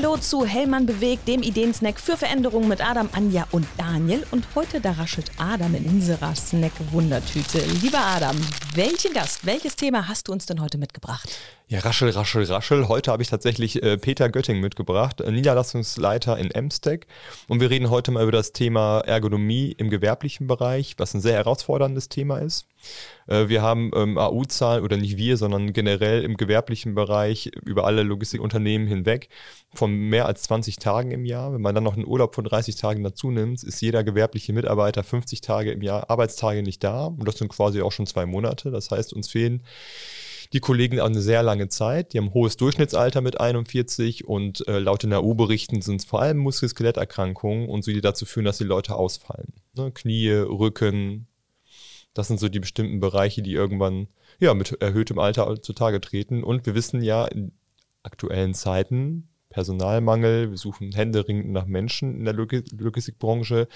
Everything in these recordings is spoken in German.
Hallo zu Hellmann bewegt, dem Ideensnack für Veränderungen mit Adam, Anja und Daniel. Und heute da raschelt Adam in unserer Snack-Wundertüte. Lieber Adam, welchen Gast, welches Thema hast du uns denn heute mitgebracht? Ja, raschel, raschel, raschel. Heute habe ich tatsächlich äh, Peter Götting mitgebracht, äh, Niederlassungsleiter in Emstec. Und wir reden heute mal über das Thema Ergonomie im gewerblichen Bereich, was ein sehr herausforderndes Thema ist. Äh, wir haben ähm, AU-Zahlen, oder nicht wir, sondern generell im gewerblichen Bereich über alle Logistikunternehmen hinweg von mehr als 20 Tagen im Jahr. Wenn man dann noch einen Urlaub von 30 Tagen dazu nimmt, ist jeder gewerbliche Mitarbeiter 50 Tage im Jahr Arbeitstage nicht da. Und das sind quasi auch schon zwei Monate. Das heißt, uns fehlen die Kollegen eine sehr lange Zeit. Die haben ein hohes Durchschnittsalter mit 41 und äh, laut den AU-Berichten sind es vor allem Muskel-Skeletterkrankungen und so, die dazu führen, dass die Leute ausfallen. Ne? Knie, Rücken, das sind so die bestimmten Bereiche, die irgendwann ja mit erhöhtem Alter zutage treten. Und wir wissen ja in aktuellen Zeiten, Personalmangel, wir suchen händeringend nach Menschen in der Logistikbranche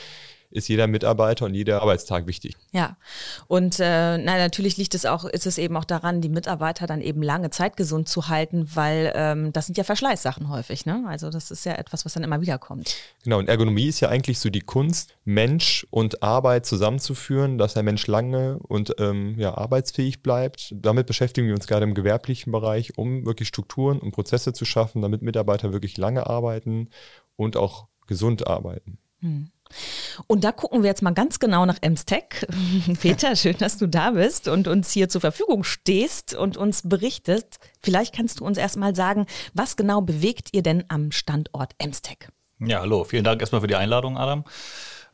ist jeder Mitarbeiter und jeder Arbeitstag wichtig. Ja, und äh, na, natürlich liegt es auch, ist es eben auch daran, die Mitarbeiter dann eben lange Zeit gesund zu halten, weil ähm, das sind ja Verschleißsachen häufig. Ne? Also das ist ja etwas, was dann immer wieder kommt. Genau, und Ergonomie ist ja eigentlich so die Kunst, Mensch und Arbeit zusammenzuführen, dass der Mensch lange und ähm, ja, arbeitsfähig bleibt. Damit beschäftigen wir uns gerade im gewerblichen Bereich, um wirklich Strukturen und Prozesse zu schaffen, damit Mitarbeiter wirklich lange arbeiten und auch gesund arbeiten. Hm. Und da gucken wir jetzt mal ganz genau nach Emstech. Peter, schön, dass du da bist und uns hier zur Verfügung stehst und uns berichtest. Vielleicht kannst du uns erstmal sagen, was genau bewegt ihr denn am Standort Emstech? Ja, hallo. Vielen Dank erstmal für die Einladung, Adam.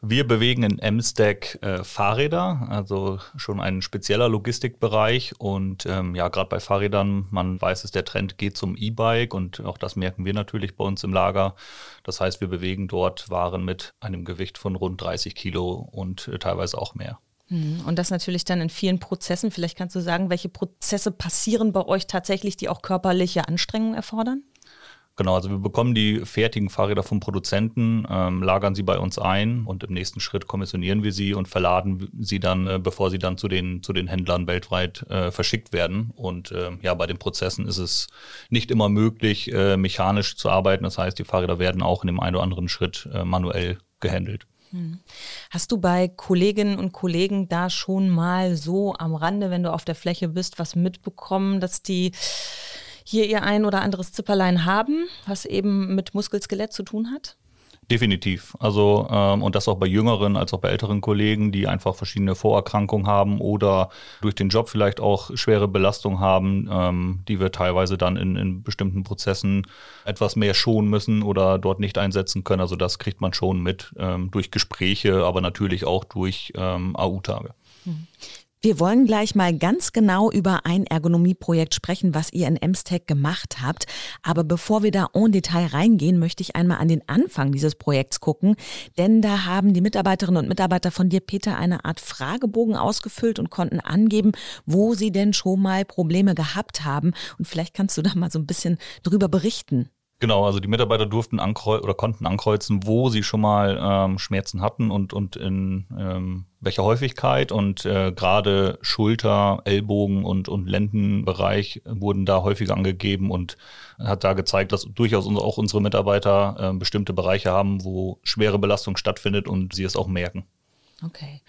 Wir bewegen in M-Stack äh, Fahrräder, also schon ein spezieller Logistikbereich. Und ähm, ja, gerade bei Fahrrädern, man weiß es, der Trend geht zum E-Bike und auch das merken wir natürlich bei uns im Lager. Das heißt, wir bewegen dort Waren mit einem Gewicht von rund 30 Kilo und äh, teilweise auch mehr. Hm, und das natürlich dann in vielen Prozessen. Vielleicht kannst du sagen, welche Prozesse passieren bei euch tatsächlich, die auch körperliche Anstrengungen erfordern? Genau, also wir bekommen die fertigen Fahrräder vom Produzenten, ähm, lagern sie bei uns ein und im nächsten Schritt kommissionieren wir sie und verladen sie dann, äh, bevor sie dann zu den, zu den Händlern weltweit äh, verschickt werden. Und äh, ja, bei den Prozessen ist es nicht immer möglich, äh, mechanisch zu arbeiten. Das heißt, die Fahrräder werden auch in dem einen oder anderen Schritt äh, manuell gehandelt. Hm. Hast du bei Kolleginnen und Kollegen da schon mal so am Rande, wenn du auf der Fläche bist, was mitbekommen, dass die hier ihr ein oder anderes Zipperlein haben, was eben mit Muskelskelett zu tun hat? Definitiv. Also ähm, und das auch bei jüngeren als auch bei älteren Kollegen, die einfach verschiedene Vorerkrankungen haben oder durch den Job vielleicht auch schwere Belastung haben, ähm, die wir teilweise dann in, in bestimmten Prozessen etwas mehr schonen müssen oder dort nicht einsetzen können. Also das kriegt man schon mit ähm, durch Gespräche, aber natürlich auch durch ähm, AU-Tage. Wir wollen gleich mal ganz genau über ein Ergonomieprojekt sprechen, was ihr in Emstech gemacht habt. Aber bevor wir da en Detail reingehen, möchte ich einmal an den Anfang dieses Projekts gucken. Denn da haben die Mitarbeiterinnen und Mitarbeiter von dir, Peter, eine Art Fragebogen ausgefüllt und konnten angeben, wo sie denn schon mal Probleme gehabt haben. Und vielleicht kannst du da mal so ein bisschen drüber berichten. Genau, also die Mitarbeiter durften ankreuzen oder konnten ankreuzen, wo sie schon mal ähm, Schmerzen hatten und, und in ähm, welcher Häufigkeit. Und äh, gerade Schulter, Ellbogen und, und Lendenbereich wurden da häufiger angegeben und hat da gezeigt, dass durchaus auch unsere Mitarbeiter äh, bestimmte Bereiche haben, wo schwere Belastung stattfindet und sie es auch merken. Okay.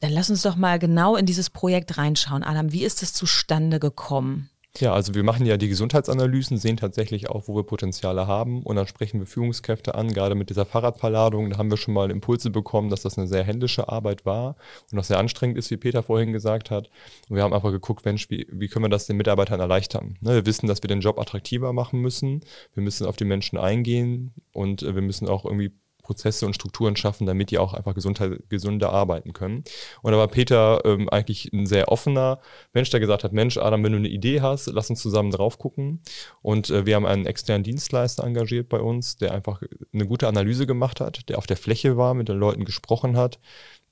Dann lass uns doch mal genau in dieses Projekt reinschauen. Adam, wie ist es zustande gekommen? Ja, also wir machen ja die Gesundheitsanalysen, sehen tatsächlich auch, wo wir Potenziale haben und dann sprechen wir Führungskräfte an, gerade mit dieser Fahrradverladung, da haben wir schon mal Impulse bekommen, dass das eine sehr händische Arbeit war und auch sehr anstrengend ist, wie Peter vorhin gesagt hat. Und wir haben einfach geguckt, Mensch, wie, wie können wir das den Mitarbeitern erleichtern? Ne, wir wissen, dass wir den Job attraktiver machen müssen, wir müssen auf die Menschen eingehen und äh, wir müssen auch irgendwie Prozesse und Strukturen schaffen, damit die auch einfach gesunder, gesunder arbeiten können. Und da war Peter ähm, eigentlich ein sehr offener Mensch, der gesagt hat, Mensch, Adam, wenn du eine Idee hast, lass uns zusammen drauf gucken. Und äh, wir haben einen externen Dienstleister engagiert bei uns, der einfach eine gute Analyse gemacht hat, der auf der Fläche war, mit den Leuten gesprochen hat,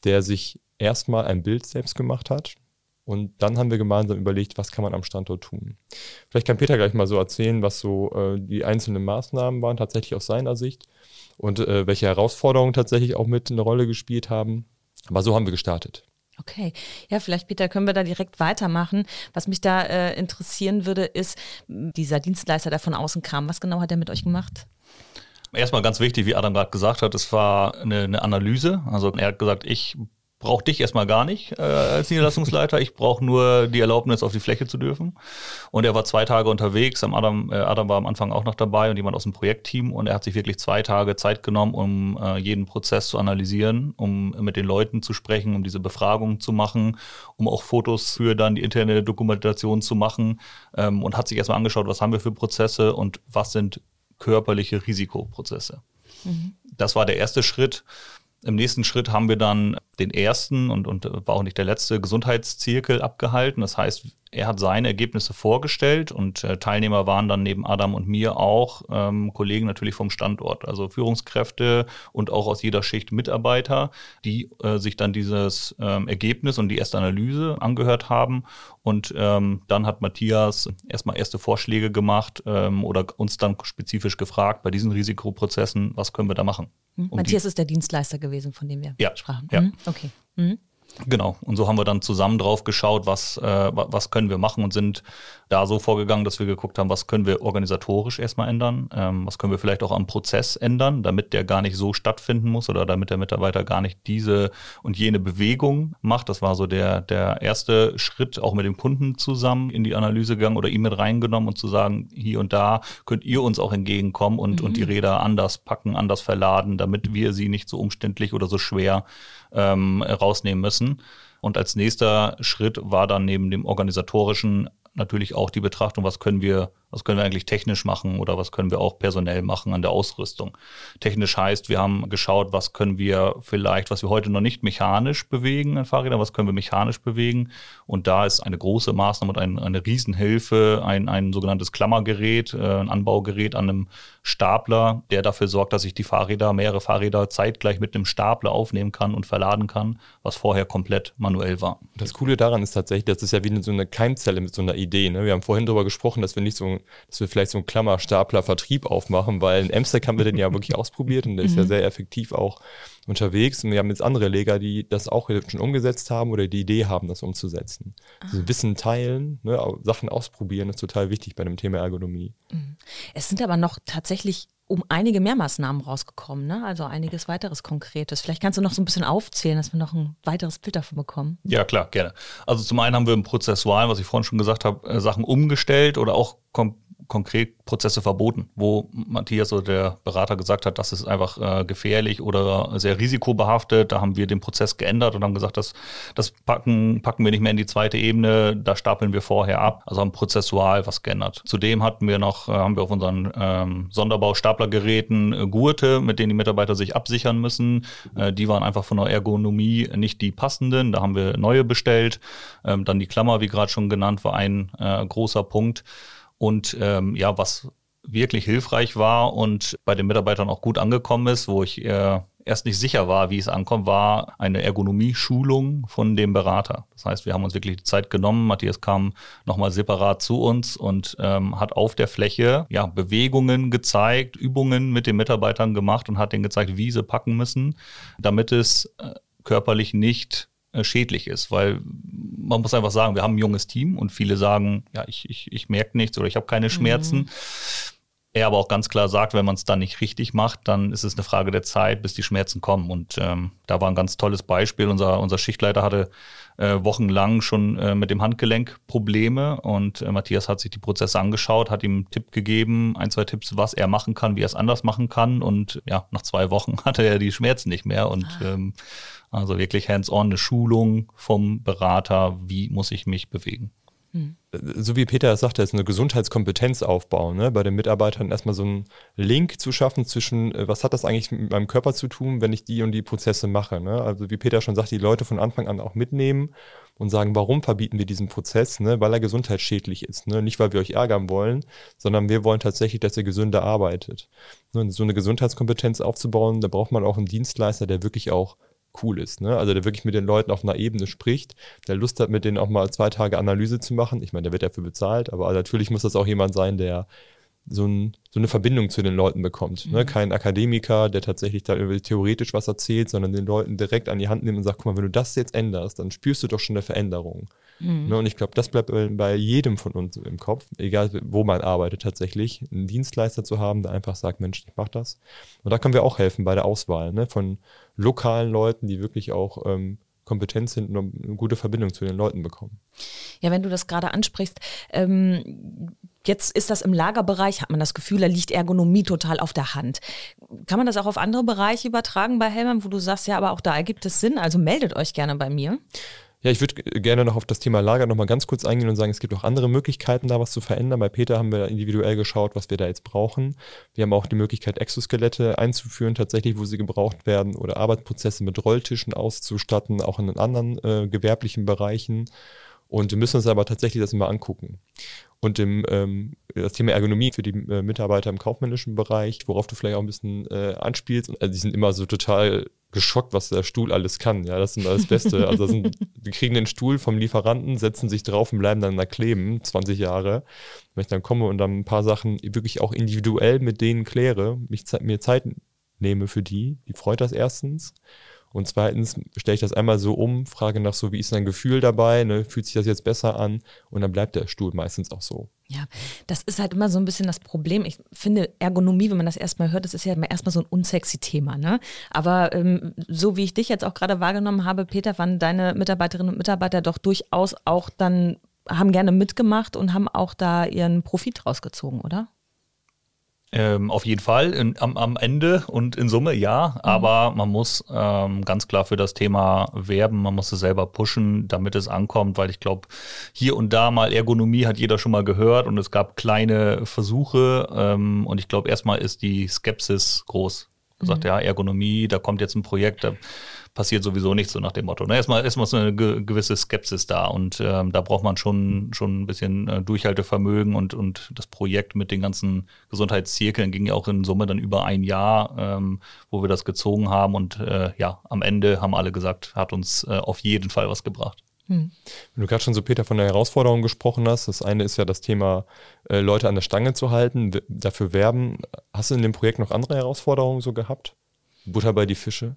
der sich erstmal ein Bild selbst gemacht hat, und dann haben wir gemeinsam überlegt, was kann man am Standort tun. Vielleicht kann Peter gleich mal so erzählen, was so äh, die einzelnen Maßnahmen waren, tatsächlich aus seiner Sicht und äh, welche Herausforderungen tatsächlich auch mit eine Rolle gespielt haben. Aber so haben wir gestartet. Okay, ja, vielleicht, Peter, können wir da direkt weitermachen. Was mich da äh, interessieren würde, ist, dieser Dienstleister, der von außen kam, was genau hat er mit euch gemacht? Erstmal ganz wichtig, wie Adam gerade gesagt hat, es war eine, eine Analyse. Also er hat gesagt, ich brauche dich erstmal gar nicht äh, als Niederlassungsleiter. Ich brauche nur die Erlaubnis, auf die Fläche zu dürfen. Und er war zwei Tage unterwegs. Adam, äh, Adam war am Anfang auch noch dabei und jemand aus dem Projektteam. Und er hat sich wirklich zwei Tage Zeit genommen, um äh, jeden Prozess zu analysieren, um mit den Leuten zu sprechen, um diese Befragung zu machen, um auch Fotos für dann die interne Dokumentation zu machen ähm, und hat sich erstmal angeschaut, was haben wir für Prozesse und was sind körperliche Risikoprozesse. Mhm. Das war der erste Schritt. Im nächsten Schritt haben wir dann den ersten und, und war auch nicht der letzte Gesundheitszirkel abgehalten. Das heißt, er hat seine Ergebnisse vorgestellt und äh, Teilnehmer waren dann neben Adam und mir auch ähm, Kollegen natürlich vom Standort, also Führungskräfte und auch aus jeder Schicht Mitarbeiter, die äh, sich dann dieses ähm, Ergebnis und die erste Analyse angehört haben. Und ähm, dann hat Matthias erstmal erste Vorschläge gemacht ähm, oder uns dann spezifisch gefragt bei diesen Risikoprozessen, was können wir da machen. Hm? Um Matthias ist der Dienstleister gewesen, von dem wir ja, sprachen. Ja. Mhm. Okay. Mhm. Genau. Und so haben wir dann zusammen drauf geschaut, was, äh, was können wir machen und sind da so vorgegangen, dass wir geguckt haben, was können wir organisatorisch erstmal ändern, ähm, was können wir vielleicht auch am Prozess ändern, damit der gar nicht so stattfinden muss oder damit der Mitarbeiter gar nicht diese und jene Bewegung macht. Das war so der, der erste Schritt, auch mit dem Kunden zusammen in die Analyse gegangen oder ihn mit reingenommen und zu sagen, hier und da könnt ihr uns auch entgegenkommen und, mhm. und die mhm. Räder anders packen, anders verladen, damit wir sie nicht so umständlich oder so schwer ähm, rausnehmen müssen. Und als nächster Schritt war dann neben dem organisatorischen natürlich auch die Betrachtung, was können wir was können wir eigentlich technisch machen oder was können wir auch personell machen an der Ausrüstung? Technisch heißt, wir haben geschaut, was können wir vielleicht, was wir heute noch nicht mechanisch bewegen an Fahrrädern, was können wir mechanisch bewegen? Und da ist eine große Maßnahme und ein, eine Riesenhilfe, ein, ein sogenanntes Klammergerät, äh, ein Anbaugerät an einem Stapler, der dafür sorgt, dass ich die Fahrräder, mehrere Fahrräder zeitgleich mit einem Stapler aufnehmen kann und verladen kann, was vorher komplett manuell war. Das Coole daran ist tatsächlich, das ist ja wie so eine Keimzelle mit so einer Idee. Ne? Wir haben vorhin darüber gesprochen, dass wir nicht so dass wir vielleicht so einen Klammerstapler-Vertrieb aufmachen, weil in Amsterdam haben wir den ja wirklich ausprobiert und der ist ja mhm. sehr effektiv auch unterwegs. Und wir haben jetzt andere Leger, die das auch schon umgesetzt haben oder die Idee haben, das umzusetzen. Also Wissen teilen, ne, Sachen ausprobieren, ist total wichtig bei dem Thema Ergonomie. Mhm. Es sind aber noch tatsächlich um einige mehr Maßnahmen rausgekommen, ne? also einiges weiteres Konkretes. Vielleicht kannst du noch so ein bisschen aufzählen, dass wir noch ein weiteres Bild davon bekommen. Ja, klar, gerne. Also zum einen haben wir im Prozessual, was ich vorhin schon gesagt habe, äh, Sachen umgestellt oder auch kom konkret Prozesse verboten, wo Matthias oder der Berater gesagt hat, das ist einfach äh, gefährlich oder sehr risikobehaftet. Da haben wir den Prozess geändert und haben gesagt, das, das packen, packen wir nicht mehr in die zweite Ebene, da stapeln wir vorher ab. Also haben prozessual was geändert. Zudem hatten wir noch, äh, haben wir auf unseren ähm, Sonderbau-Staplergeräten äh, Gurte, mit denen die Mitarbeiter sich absichern müssen. Äh, die waren einfach von der Ergonomie nicht die passenden. Da haben wir neue bestellt. Ähm, dann die Klammer, wie gerade schon genannt, war ein äh, großer Punkt. Und ähm, ja, was wirklich hilfreich war und bei den Mitarbeitern auch gut angekommen ist, wo ich äh, erst nicht sicher war, wie es ankommt, war eine Ergonomie-Schulung von dem Berater. Das heißt, wir haben uns wirklich die Zeit genommen. Matthias kam nochmal separat zu uns und ähm, hat auf der Fläche ja, Bewegungen gezeigt, Übungen mit den Mitarbeitern gemacht und hat denen gezeigt, wie sie packen müssen, damit es äh, körperlich nicht schädlich ist, weil man muss einfach sagen, wir haben ein junges Team und viele sagen, ja, ich, ich, ich merke nichts oder ich habe keine Schmerzen. Mhm. Er aber auch ganz klar sagt, wenn man es dann nicht richtig macht, dann ist es eine Frage der Zeit, bis die Schmerzen kommen. Und ähm, da war ein ganz tolles Beispiel. Unser, unser Schichtleiter hatte äh, wochenlang schon äh, mit dem Handgelenk Probleme und äh, Matthias hat sich die Prozesse angeschaut, hat ihm einen Tipp gegeben, ein, zwei Tipps, was er machen kann, wie er es anders machen kann. Und ja, nach zwei Wochen hatte er die Schmerzen nicht mehr. Und ah. ähm, also wirklich hands-on eine Schulung vom Berater, wie muss ich mich bewegen. Hm. So wie Peter es sagte, ist eine Gesundheitskompetenz aufbauen, ne? bei den Mitarbeitern erstmal so einen Link zu schaffen zwischen, äh, was hat das eigentlich mit meinem Körper zu tun, wenn ich die und die Prozesse mache. Ne? Also wie Peter schon sagt, die Leute von Anfang an auch mitnehmen und sagen, warum verbieten wir diesen Prozess, ne? weil er gesundheitsschädlich ist. Ne? Nicht, weil wir euch ärgern wollen, sondern wir wollen tatsächlich, dass ihr gesünder arbeitet. Ne? So eine Gesundheitskompetenz aufzubauen, da braucht man auch einen Dienstleister, der wirklich auch cool ist. Ne? Also der wirklich mit den Leuten auf einer Ebene spricht, der Lust hat, mit denen auch mal zwei Tage Analyse zu machen. Ich meine, der wird dafür bezahlt, aber natürlich muss das auch jemand sein, der so, ein, so eine Verbindung zu den Leuten bekommt. Ne? Mhm. Ne? Kein Akademiker, der tatsächlich da theoretisch was erzählt, sondern den Leuten direkt an die Hand nimmt und sagt, guck mal, wenn du das jetzt änderst, dann spürst du doch schon eine Veränderung. Mhm. Und ich glaube, das bleibt bei jedem von uns im Kopf, egal wo man arbeitet tatsächlich, einen Dienstleister zu haben, der einfach sagt, Mensch, ich mach das. Und da können wir auch helfen bei der Auswahl ne? von lokalen Leuten, die wirklich auch ähm, kompetent sind und eine gute Verbindung zu den Leuten bekommen. Ja, wenn du das gerade ansprichst, ähm, jetzt ist das im Lagerbereich, hat man das Gefühl, da liegt Ergonomie total auf der Hand. Kann man das auch auf andere Bereiche übertragen bei Helmern, wo du sagst, ja, aber auch da ergibt es Sinn, also meldet euch gerne bei mir. Ja, ich würde gerne noch auf das Thema Lager noch mal ganz kurz eingehen und sagen, es gibt auch andere Möglichkeiten, da was zu verändern. Bei Peter haben wir individuell geschaut, was wir da jetzt brauchen. Wir haben auch die Möglichkeit, Exoskelette einzuführen, tatsächlich, wo sie gebraucht werden, oder Arbeitsprozesse mit Rolltischen auszustatten, auch in anderen äh, gewerblichen Bereichen. Und wir müssen uns aber tatsächlich das immer angucken. Und im, ähm, das Thema Ergonomie für die äh, Mitarbeiter im kaufmännischen Bereich, worauf du vielleicht auch ein bisschen äh, anspielst, also die sind immer so total geschockt, was der Stuhl alles kann. Ja, das ist immer das Beste. Also sind, die kriegen den Stuhl vom Lieferanten, setzen sich drauf und bleiben dann da kleben, 20 Jahre. Wenn ich dann komme und dann ein paar Sachen wirklich auch individuell mit denen kläre, mich, mir Zeit nehme für die, die freut das erstens. Und zweitens stelle ich das einmal so um, frage nach so, wie ist dein Gefühl dabei, ne? fühlt sich das jetzt besser an? Und dann bleibt der Stuhl meistens auch so. Ja, das ist halt immer so ein bisschen das Problem. Ich finde Ergonomie, wenn man das erstmal hört, das ist ja erstmal so ein unsexy Thema. Ne? Aber ähm, so wie ich dich jetzt auch gerade wahrgenommen habe, Peter, waren deine Mitarbeiterinnen und Mitarbeiter doch durchaus auch dann, haben gerne mitgemacht und haben auch da ihren Profit rausgezogen, oder? Ähm, auf jeden Fall in, am, am, Ende und in Summe ja, mhm. aber man muss ähm, ganz klar für das Thema werben, man muss es selber pushen, damit es ankommt, weil ich glaube, hier und da mal Ergonomie hat jeder schon mal gehört und es gab kleine Versuche ähm, und ich glaube, erstmal ist die Skepsis groß. Mhm. Sagt ja, Ergonomie, da kommt jetzt ein Projekt, da passiert sowieso nichts, so nach dem Motto. Ne? Erstmal, erstmal so eine gewisse Skepsis da und ähm, da braucht man schon, schon ein bisschen äh, Durchhaltevermögen und, und das Projekt mit den ganzen Gesundheitszirkeln ging ja auch in Summe dann über ein Jahr, ähm, wo wir das gezogen haben und äh, ja, am Ende haben alle gesagt, hat uns äh, auf jeden Fall was gebracht. Hm. Wenn du gerade schon so, Peter, von der Herausforderung gesprochen hast, das eine ist ja das Thema, äh, Leute an der Stange zu halten, dafür werben. Hast du in dem Projekt noch andere Herausforderungen so gehabt? Butter bei die Fische?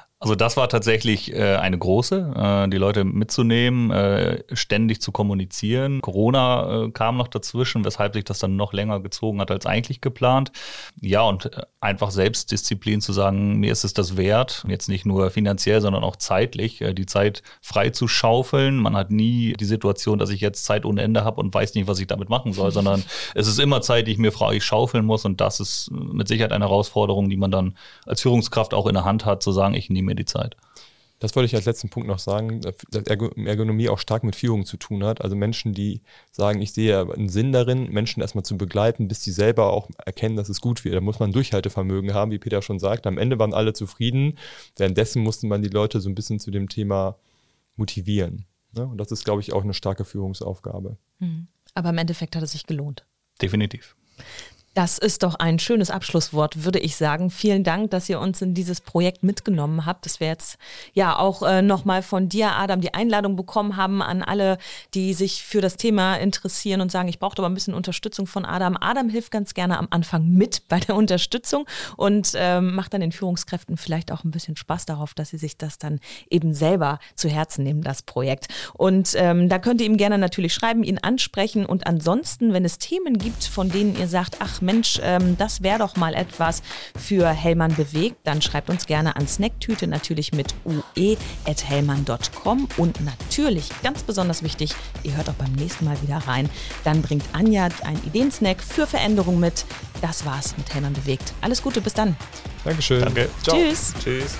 Also das war tatsächlich äh, eine große, äh, die Leute mitzunehmen, äh, ständig zu kommunizieren. Corona äh, kam noch dazwischen, weshalb sich das dann noch länger gezogen hat als eigentlich geplant. Ja, und äh, einfach Selbstdisziplin zu sagen, mir ist es das wert, jetzt nicht nur finanziell, sondern auch zeitlich, äh, die Zeit frei zu schaufeln. Man hat nie die Situation, dass ich jetzt Zeit ohne Ende habe und weiß nicht, was ich damit machen soll, sondern es ist immer Zeit, die ich mir frei schaufeln muss und das ist mit Sicherheit eine Herausforderung, die man dann als Führungskraft auch in der Hand hat, zu sagen, ich nehme mir die Zeit. Das wollte ich als letzten Punkt noch sagen, dass Ergonomie auch stark mit Führung zu tun hat. Also Menschen, die sagen, ich sehe einen Sinn darin, Menschen erstmal zu begleiten, bis sie selber auch erkennen, dass es gut wird. Da muss man Durchhaltevermögen haben, wie Peter schon sagt. Am Ende waren alle zufrieden. Währenddessen musste man die Leute so ein bisschen zu dem Thema motivieren. Ne? Und das ist, glaube ich, auch eine starke Führungsaufgabe. Mhm. Aber im Endeffekt hat es sich gelohnt. Definitiv. Das ist doch ein schönes Abschlusswort, würde ich sagen. Vielen Dank, dass ihr uns in dieses Projekt mitgenommen habt. Das wäre jetzt ja auch äh, nochmal von dir, Adam, die Einladung bekommen haben an alle, die sich für das Thema interessieren und sagen, ich brauche aber ein bisschen Unterstützung von Adam. Adam hilft ganz gerne am Anfang mit bei der Unterstützung und ähm, macht dann den Führungskräften vielleicht auch ein bisschen Spaß darauf, dass sie sich das dann eben selber zu Herzen nehmen, das Projekt. Und ähm, da könnt ihr ihm gerne natürlich schreiben, ihn ansprechen und ansonsten, wenn es Themen gibt, von denen ihr sagt, ach Mensch, ähm, das wäre doch mal etwas für Hellmann bewegt, dann schreibt uns gerne an Snacktüte natürlich mit ue.hellmann.com und natürlich, ganz besonders wichtig, ihr hört auch beim nächsten Mal wieder rein, dann bringt Anja einen Ideensnack für Veränderung mit. Das war's mit Hellmann bewegt. Alles Gute, bis dann. Dankeschön. Danke. Ciao. Tschüss. Tschüss.